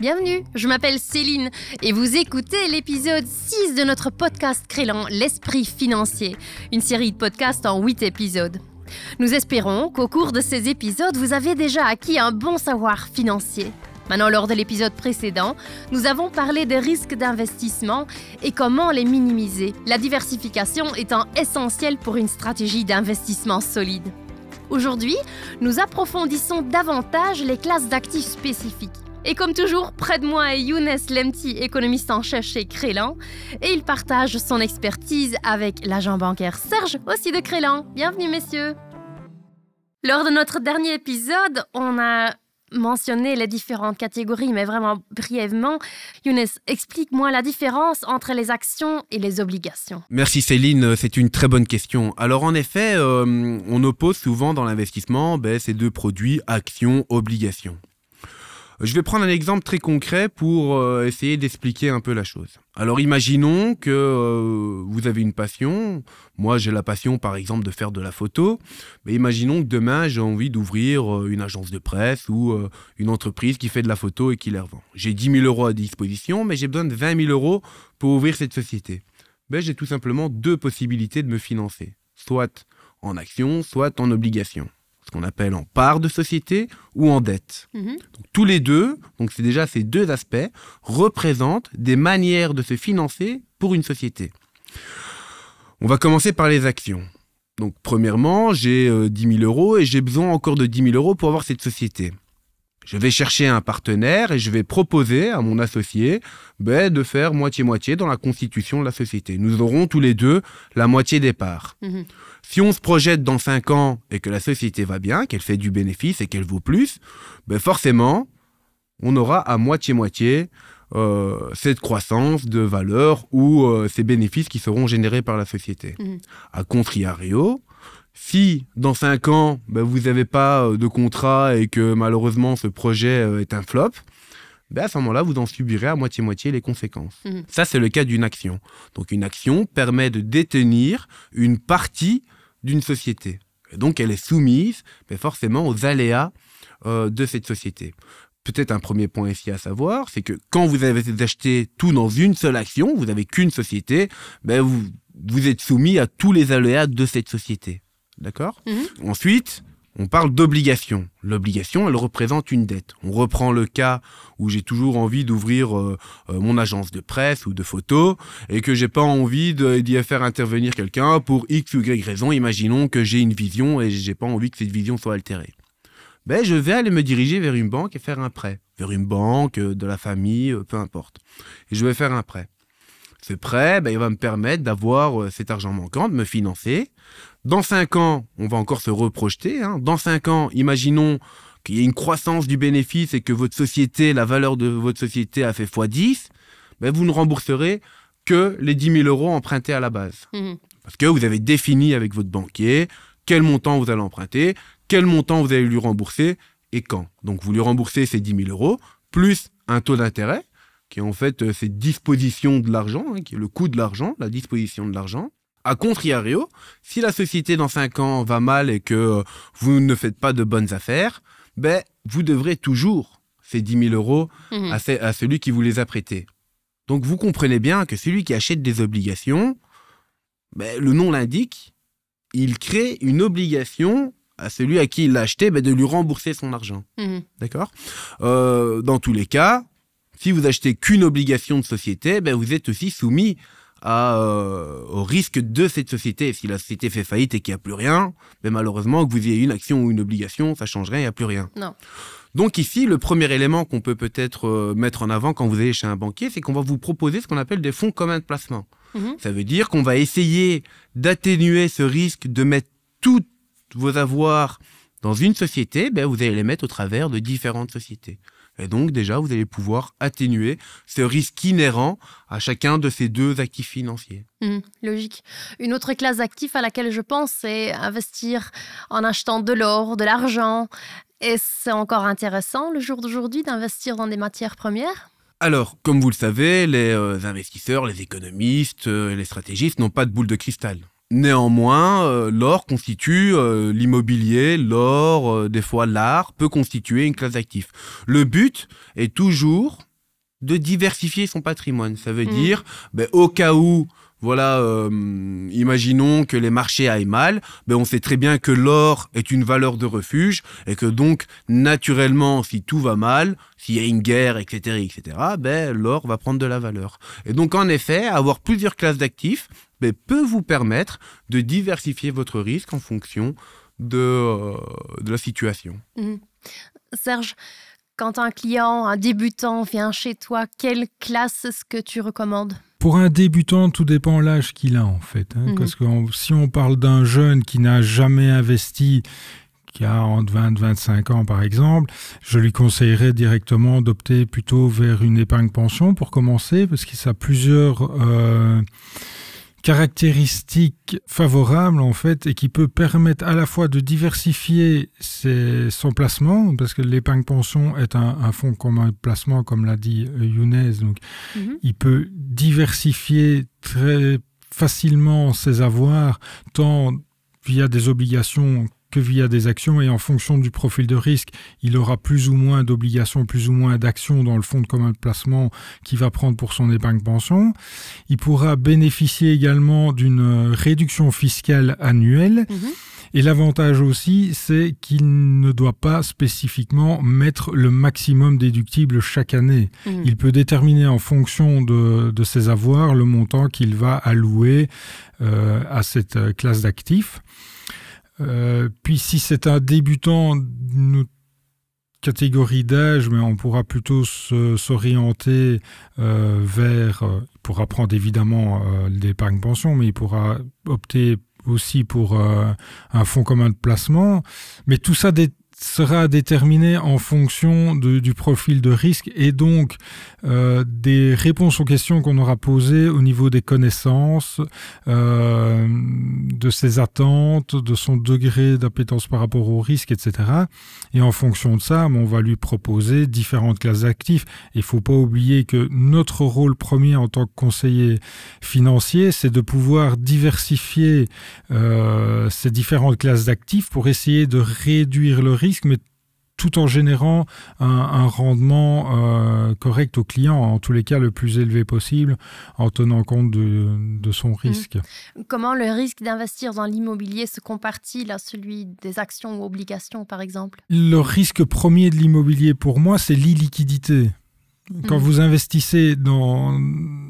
Bienvenue, je m'appelle Céline et vous écoutez l'épisode 6 de notre podcast créant L'Esprit financier, une série de podcasts en 8 épisodes. Nous espérons qu'au cours de ces épisodes, vous avez déjà acquis un bon savoir financier. Maintenant, lors de l'épisode précédent, nous avons parlé des risques d'investissement et comment les minimiser, la diversification étant essentielle pour une stratégie d'investissement solide. Aujourd'hui, nous approfondissons davantage les classes d'actifs spécifiques. Et comme toujours, près de moi est Younes Lemti, économiste en chef chez Crélan, et il partage son expertise avec l'agent bancaire Serge, aussi de Crélan. Bienvenue messieurs. Lors de notre dernier épisode, on a mentionné les différentes catégories, mais vraiment brièvement. Younes, explique-moi la différence entre les actions et les obligations. Merci Céline, c'est une très bonne question. Alors en effet, euh, on oppose souvent dans l'investissement ben, ces deux produits, actions, obligations. Je vais prendre un exemple très concret pour euh, essayer d'expliquer un peu la chose. Alors imaginons que euh, vous avez une passion. Moi j'ai la passion par exemple de faire de la photo. Mais imaginons que demain j'ai envie d'ouvrir euh, une agence de presse ou une entreprise qui fait de la photo et qui les revend. J'ai 10 000 euros à disposition mais j'ai besoin de 20 000 euros pour ouvrir cette société. Ben, j'ai tout simplement deux possibilités de me financer. Soit en action, soit en obligation ce qu'on appelle en part de société ou en dette. Mhm. tous les deux, donc c'est déjà ces deux aspects, représentent des manières de se financer pour une société. On va commencer par les actions. Donc premièrement, j'ai 10 euh, 000 euros et j'ai besoin encore de 10 000 euros pour avoir cette société. Je vais chercher un partenaire et je vais proposer à mon associé ben, de faire moitié-moitié dans la constitution de la société. Nous aurons tous les deux la moitié des parts. Mhm. Si on se projette dans 5 ans et que la société va bien, qu'elle fait du bénéfice et qu'elle vaut plus, ben forcément, on aura à moitié-moitié euh, cette croissance de valeur ou euh, ces bénéfices qui seront générés par la société. Mhm. A contrario, si dans 5 ans, ben, vous n'avez pas euh, de contrat et que malheureusement ce projet euh, est un flop, ben à ce moment-là, vous en subirez à moitié-moitié les conséquences. Mhm. Ça, c'est le cas d'une action. Donc une action permet de détenir une partie d'une société. Et donc elle est soumise mais ben, forcément aux aléas euh, de cette société. Peut-être un premier point ici à savoir, c'est que quand vous avez acheté tout dans une seule action, vous n'avez qu'une société, ben vous, vous êtes soumis à tous les aléas de cette société. D'accord mhm. Ensuite, on parle d'obligation. L'obligation, elle représente une dette. On reprend le cas où j'ai toujours envie d'ouvrir euh, euh, mon agence de presse ou de photos et que j'ai pas envie d'y faire intervenir quelqu'un pour X ou Y raison. Imaginons que j'ai une vision et j'ai pas envie que cette vision soit altérée. Ben, je vais aller me diriger vers une banque et faire un prêt. Vers une banque, euh, de la famille, peu importe. Et je vais faire un prêt. Ce prêt, ben, il va me permettre d'avoir cet argent manquant, de me financer dans 5 ans, on va encore se reprojeter. Hein. Dans 5 ans, imaginons qu'il y ait une croissance du bénéfice et que votre société, la valeur de votre société a fait x10, ben vous ne rembourserez que les 10 000 euros empruntés à la base. Mmh. Parce que vous avez défini avec votre banquier quel montant vous allez emprunter, quel montant vous allez lui rembourser et quand. Donc vous lui remboursez ces 10 000 euros, plus un taux d'intérêt, qui est en fait euh, cette disposition de l'argent, hein, qui est le coût de l'argent, la disposition de l'argent. A contrario, si la société dans 5 ans va mal et que vous ne faites pas de bonnes affaires, ben, vous devrez toujours ces 10 000 euros mhm. à, celui qui vous les a prêtés. Donc vous comprenez bien que celui qui achète des obligations, ben, le nom l'indique, il crée une obligation à celui à qui il l'a acheté ben, de lui rembourser son argent. Mhm. D'accord? Euh, Dans tous les cas, si vous achetez qu'une obligation de société, ben, vous êtes aussi soumis euh, au risque de cette société. Si la société fait faillite et qu'il n'y a plus rien, mais malheureusement, que vous ayez une action ou une obligation, ça changerait, il n'y a plus rien. Non. Donc ici, le premier élément qu'on peut peut-être euh, mettre en avant quand vous allez chez un banquier, c'est qu'on va vous proposer ce qu'on appelle des fonds communs de placement. Mhm. Ça veut dire qu'on va essayer d'atténuer ce risque de mettre tous vos avoirs dans une société, ben, vous allez les mettre au travers de différentes sociétés. Et donc déjà, vous allez pouvoir atténuer ce risque inhérent à chacun de ces deux actifs financiers. Mmh, logique. Une autre classe d'actifs à laquelle je pense, c'est investir en achetant de l'or, de l'argent. Et c'est encore intéressant le jour d'aujourd'hui d'investir dans des matières premières? Alors, comme vous le savez, les euh, investisseurs, les économistes, euh, les stratégistes n'ont pas de boule de cristal. Néanmoins, euh, l'or constitue euh, l'immobilier, l'or, euh, des fois l'art, peut constituer une classe d'actifs. Le but est toujours de diversifier son patrimoine. Ça veut Mm. dire, ben, au cas où, voilà, euh, imaginons que les marchés aillent mal, ben, on sait très bien que l'or est une valeur de refuge et que donc, naturellement, si tout va mal, s'il y a une guerre, etc., etc., ben, l'or va prendre de la valeur. Et donc, en effet, avoir plusieurs classes d'actifs ben, peut vous permettre de diversifier votre risque en fonction de, euh, de la situation. Mhm. Serge, quand un client, un débutant vient chez toi, quelle classe est-ce que tu recommandes? Pour un débutant, tout dépend l'âge qu'il a en fait. hein, Mhm. Parce que on- si on parle d'un jeune qui n'a jamais investi, qui a entre 20 et 25 ans par exemple, je lui conseillerais directement d'opter plutôt vers une épargne pension pour commencer, parce que ça a plusieurs euh, caractéristiques favorables en fait et qui peut permettre à la fois de diversifier ses- son placement, parce que l'épargne pension est un, un fonds commun de placement, comme l'a dit euh, Younes, donc Mhm. il peut diversifier très facilement ses avoirs, tant via des obligations que via des actions, et en fonction du profil de risque, il aura plus ou moins d'obligations, plus ou moins d'actions dans le fonds de commun de placement qu'il va prendre pour son épargne pension. Il pourra bénéficier également d'une euh, réduction fiscale annuelle, Mhm. et l'avantage aussi, c'est qu'il ne doit pas spécifiquement mettre le maximum déductible chaque année. Mhm. Il peut déterminer en fonction de, de ses avoirs le montant qu'il va allouer euh, à cette euh, classe d'actifs. Euh, puis si c'est un débutant d'une catégorie d'âge, mais on pourra plutôt s'orienter euh, vers, euh, il pourra prendre évidemment l'épargne pension, mais il pourra opter aussi pour un fonds commun de placement. Mais tout ça dé- sera déterminé en fonction de- du profil de risque et donc euh, des réponses aux questions qu'on aura posées au niveau des connaissances, euh, de ses attentes, de son degré d'appétence par rapport au risque, etc. Et en fonction de ça, on va lui proposer différentes classes d'actifs. Il ne faut pas oublier que notre rôle premier en tant que conseiller financier, c'est de pouvoir diversifier euh, ces différentes classes d'actifs pour essayer de réduire le risque, mais tout en générant un, un rendement euh, correct au client, en tous les cas le plus élevé possible, en tenant compte de, de son risque. Comment le risque d'investir dans l'immobilier se compare-t-il à celui des actions ou obligations, par exemple? Le risque premier de l'immobilier pour moi, c'est l'illiquidité. Quand vous investissez dans,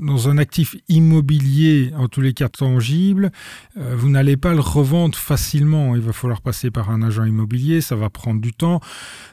dans un actif immobilier, en tous les cas tangible, euh, vous n'allez pas le revendre facilement. Il va falloir passer par un agent immobilier, ça va prendre du temps.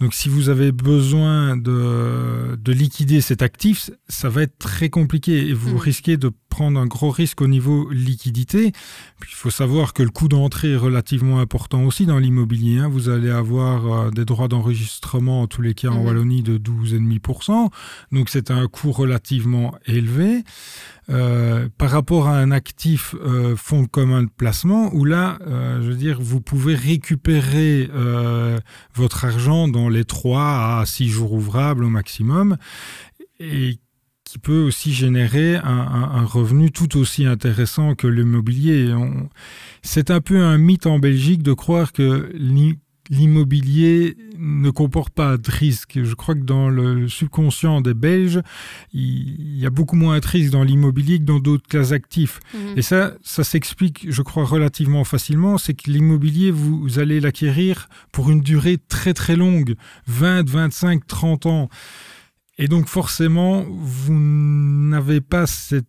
Donc si vous avez besoin de, de liquider cet actif, ça va être très compliqué et vous Mhm. risquez de prendre un gros risque au niveau liquidité. Puis il faut savoir que le coût d'entrée est relativement important aussi dans l'immobilier. hein. Vous allez avoir euh, des droits d'enregistrement, en tous les cas en Mhm. Wallonie, de 12,5%. Donc c'est un coût relativement élevé. Euh, par rapport à un actif euh, fonds commun de placement, où là, euh, je veux dire, vous pouvez récupérer votre argent dans les 3 à 6 jours ouvrables au maximum, et qui peut aussi générer un, un- un revenu tout aussi intéressant que l'immobilier. C'est un peu un mythe en Belgique de croire que l'i- l'immobilier ne comporte pas de risque. Je crois que dans le subconscient des Belges, il y a beaucoup moins de risques dans l'immobilier que dans d'autres classes d'actifs. Mhm. Et ça, ça s'explique, je crois, relativement facilement. C'est que l'immobilier, vous, vous allez l'acquérir pour une durée très très longue, 20, 25, 30 ans. Et donc forcément, vous n'avez pas cet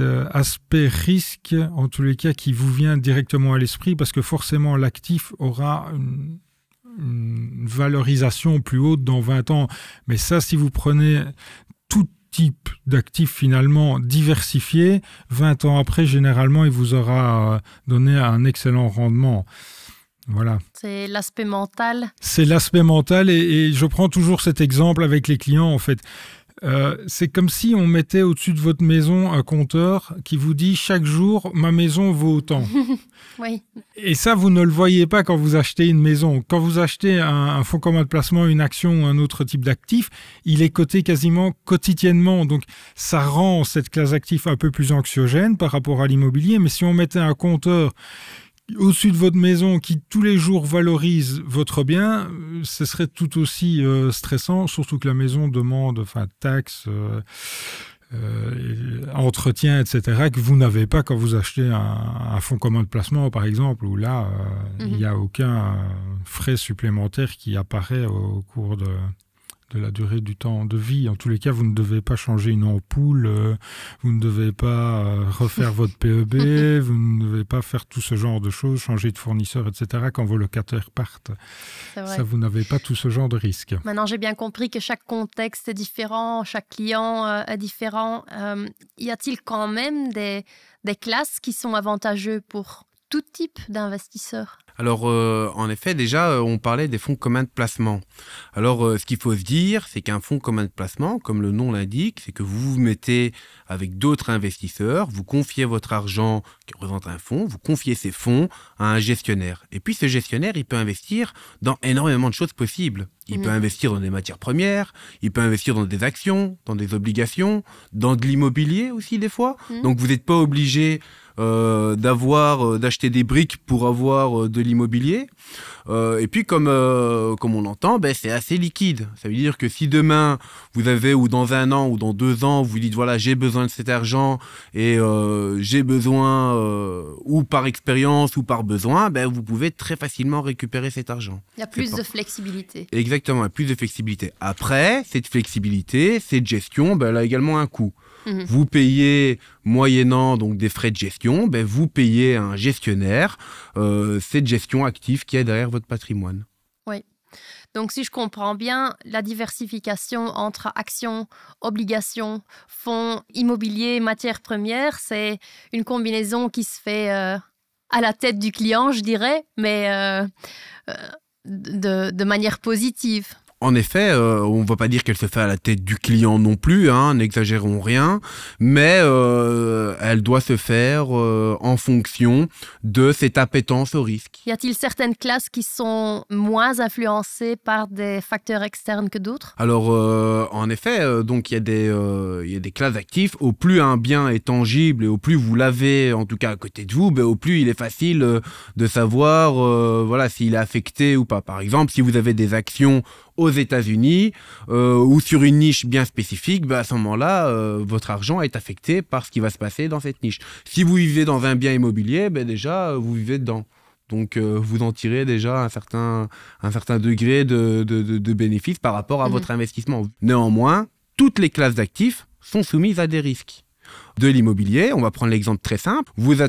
euh, aspect risque, en tous les cas, qui vous vient directement à l'esprit, parce que forcément, l'actif aura une, valorisation plus haute dans 20 ans. Mais ça, si vous prenez tout type d'actifs finalement diversifiés, 20 ans après, généralement, il vous aura euh, donné un excellent rendement. Voilà. C'est l'aspect mental. C'est l'aspect mental et, et je prends toujours cet exemple avec les clients en fait. Euh, c'est comme si on mettait au-dessus de votre maison un compteur qui vous dit chaque jour ma maison vaut autant. Oui. Et ça, vous ne le voyez pas quand vous achetez une maison. Quand vous achetez un, un fonds commun de placement, une action ou un autre type d'actif, il est coté quasiment quotidiennement. Donc, ça rend cette classe d'actifs un peu plus anxiogène par rapport à l'immobilier. Mais si on mettait un compteur au-dessus de votre maison qui tous les jours valorise votre bien, euh, ce serait tout aussi euh, stressant, surtout que la maison demande enfin, taxes, euh, entretien, etc., que vous n'avez pas quand vous achetez un, fonds commun de placement, par exemple, où là, il n'y a mhm. aucun frais supplémentaire qui apparaît au cours de, de la durée du temps de vie. En tous les cas, vous ne devez pas changer une ampoule, euh, vous ne devez pas euh, refaire votre PEB, vous ne devez pas faire tout ce genre de choses, changer de fournisseur, etc. quand vos locataires partent. Ça, vous n'avez pas tout ce genre de risque. Maintenant, j'ai bien compris que chaque contexte est différent, chaque client euh, est différent. y a-t-il quand même des, des classes qui sont avantageuses pour tout type d'investisseurs? Alors, euh, en effet, déjà, euh, on parlait des fonds communs de placement. Alors, euh, ce qu'il faut se dire, c'est qu'un fonds commun de placement, comme le nom l'indique, c'est que vous vous mettez avec d'autres investisseurs, vous confiez votre argent qui représente un fonds, vous confiez ces fonds à un gestionnaire. Et puis, ce gestionnaire, il peut investir dans énormément de choses possibles. Il peut investir dans des matières premières, il peut investir dans des actions, dans des obligations, dans de l'immobilier aussi des fois. Mmh. Donc vous n'êtes pas obligé euh, d'avoir euh, d'acheter des briques pour avoir euh, de l'immobilier. et puis comme comme on l'entend, ben, c'est assez liquide. Ça veut dire que si demain vous avez ou dans un an ou dans deux ans vous dites voilà j'ai besoin de cet argent et j'ai besoin ou par expérience ou par besoin, ben, vous pouvez très facilement récupérer cet argent. Il y a plus de flexibilité. Exactement, a plus de flexibilité. Après cette flexibilité, cette gestion, ben, elle a également un coût. Mhm. Vous payez, moyennant donc des frais de gestion, ben, vous payez un gestionnaire euh, cette gestion active qui est derrière votre patrimoine. Oui. Donc, si je comprends bien, la diversification entre actions, obligations, fonds immobiliers, matières premières, c'est une combinaison qui se fait euh, à la tête du client, je dirais, mais euh, de, manière positive. En effet, euh, on ne va pas dire qu'elle se fait à la tête du client non plus, hein, n'exagérons rien, mais euh, elle doit se faire euh, en fonction de cette appétence au risque. Y a-t-il certaines classes qui sont moins influencées par des facteurs externes que d'autres? Alors, en effet, donc il y, a des, y a des classes actifs. Au plus un bien est tangible et au plus vous l'avez, en tout cas à côté de vous, ben, au plus il est facile de savoir voilà, s'il est affecté ou pas. Par exemple, si vous avez des actions aux États-Unis euh, ou sur une niche bien spécifique, bah, à ce moment-là, euh, votre argent est affecté par ce qui va se passer dans cette niche. Si vous vivez dans un bien immobilier, ben déjà, vous vivez dedans. Donc, euh, vous en tirez déjà un certain, un certain degré de, de, de, bénéfice par rapport à mmh. votre investissement. Néanmoins, toutes les classes d'actifs sont soumises à des risques de l'immobilier. On va prendre l'exemple très simple. Vous, vous,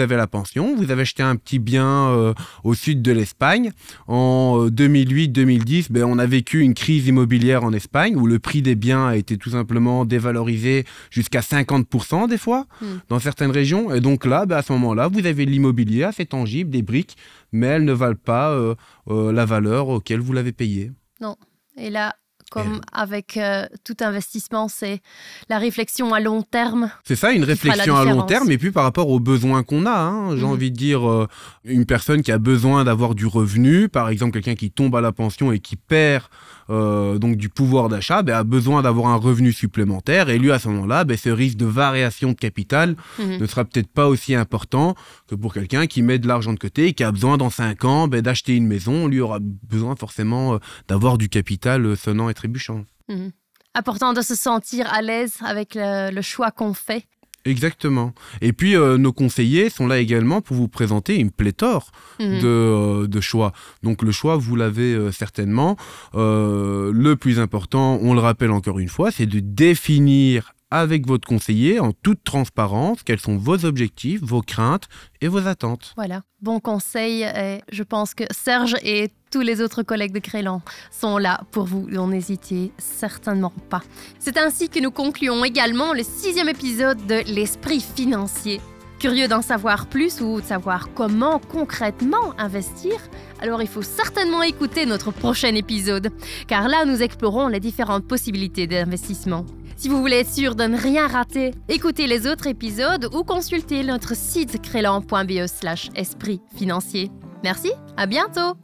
avez, la pension, vous avez acheté un petit bien euh, au sud de l'Espagne. En 2008-2010, euh, ben, on a vécu une crise immobilière en Espagne où le prix des biens a été tout simplement dévalorisé jusqu'à 50% des fois hmm. dans certaines régions. Et donc là, ben, à ce moment-là, vous avez l'immobilier assez tangible, des briques, mais elles ne valent pas euh, la valeur auquel vous l'avez payé. Non. Et là, comme avec euh, tout investissement, c'est la réflexion à long terme. C'est ça, une réflexion à long terme, et puis par rapport aux besoins qu'on a. Hein. J'ai mhm. envie de dire, euh, une personne qui a besoin d'avoir du revenu, par exemple quelqu'un qui tombe à la pension et qui perd euh, donc du pouvoir d'achat, ben, a besoin d'avoir un revenu supplémentaire, et lui à ce moment-là, ben, ce risque de variation de capital mhm. ne sera peut-être pas aussi important que pour quelqu'un qui met de l'argent de côté et qui a besoin dans 5 ans ben, d'acheter une maison. Lui aura besoin forcément d'avoir du capital sonnant et trébuchant. Mhm. Important de se sentir à l'aise avec le, choix qu'on fait. Exactement. Et puis, euh, nos conseillers sont là également pour vous présenter une pléthore mhm. euh, de, choix. Donc, le choix, vous l'avez euh, certainement. le plus important, on le rappelle encore une fois, c'est de définir avec votre conseiller en toute transparence quels sont vos objectifs, vos craintes et vos attentes. Voilà, bon conseil. Je pense que Serge et tous les autres collègues de Crélan sont là pour vous. N'hésitez certainement pas. C'est ainsi que nous concluons également le sixième épisode de L'esprit financier. Curieux d'en savoir plus ou de savoir comment concrètement investir Alors il faut certainement écouter notre prochain épisode, car là nous explorons les différentes possibilités d'investissement. Si vous voulez être sûr de ne rien rater, écoutez les autres épisodes ou consultez notre site crélan.be slash esprit financier. Merci, à bientôt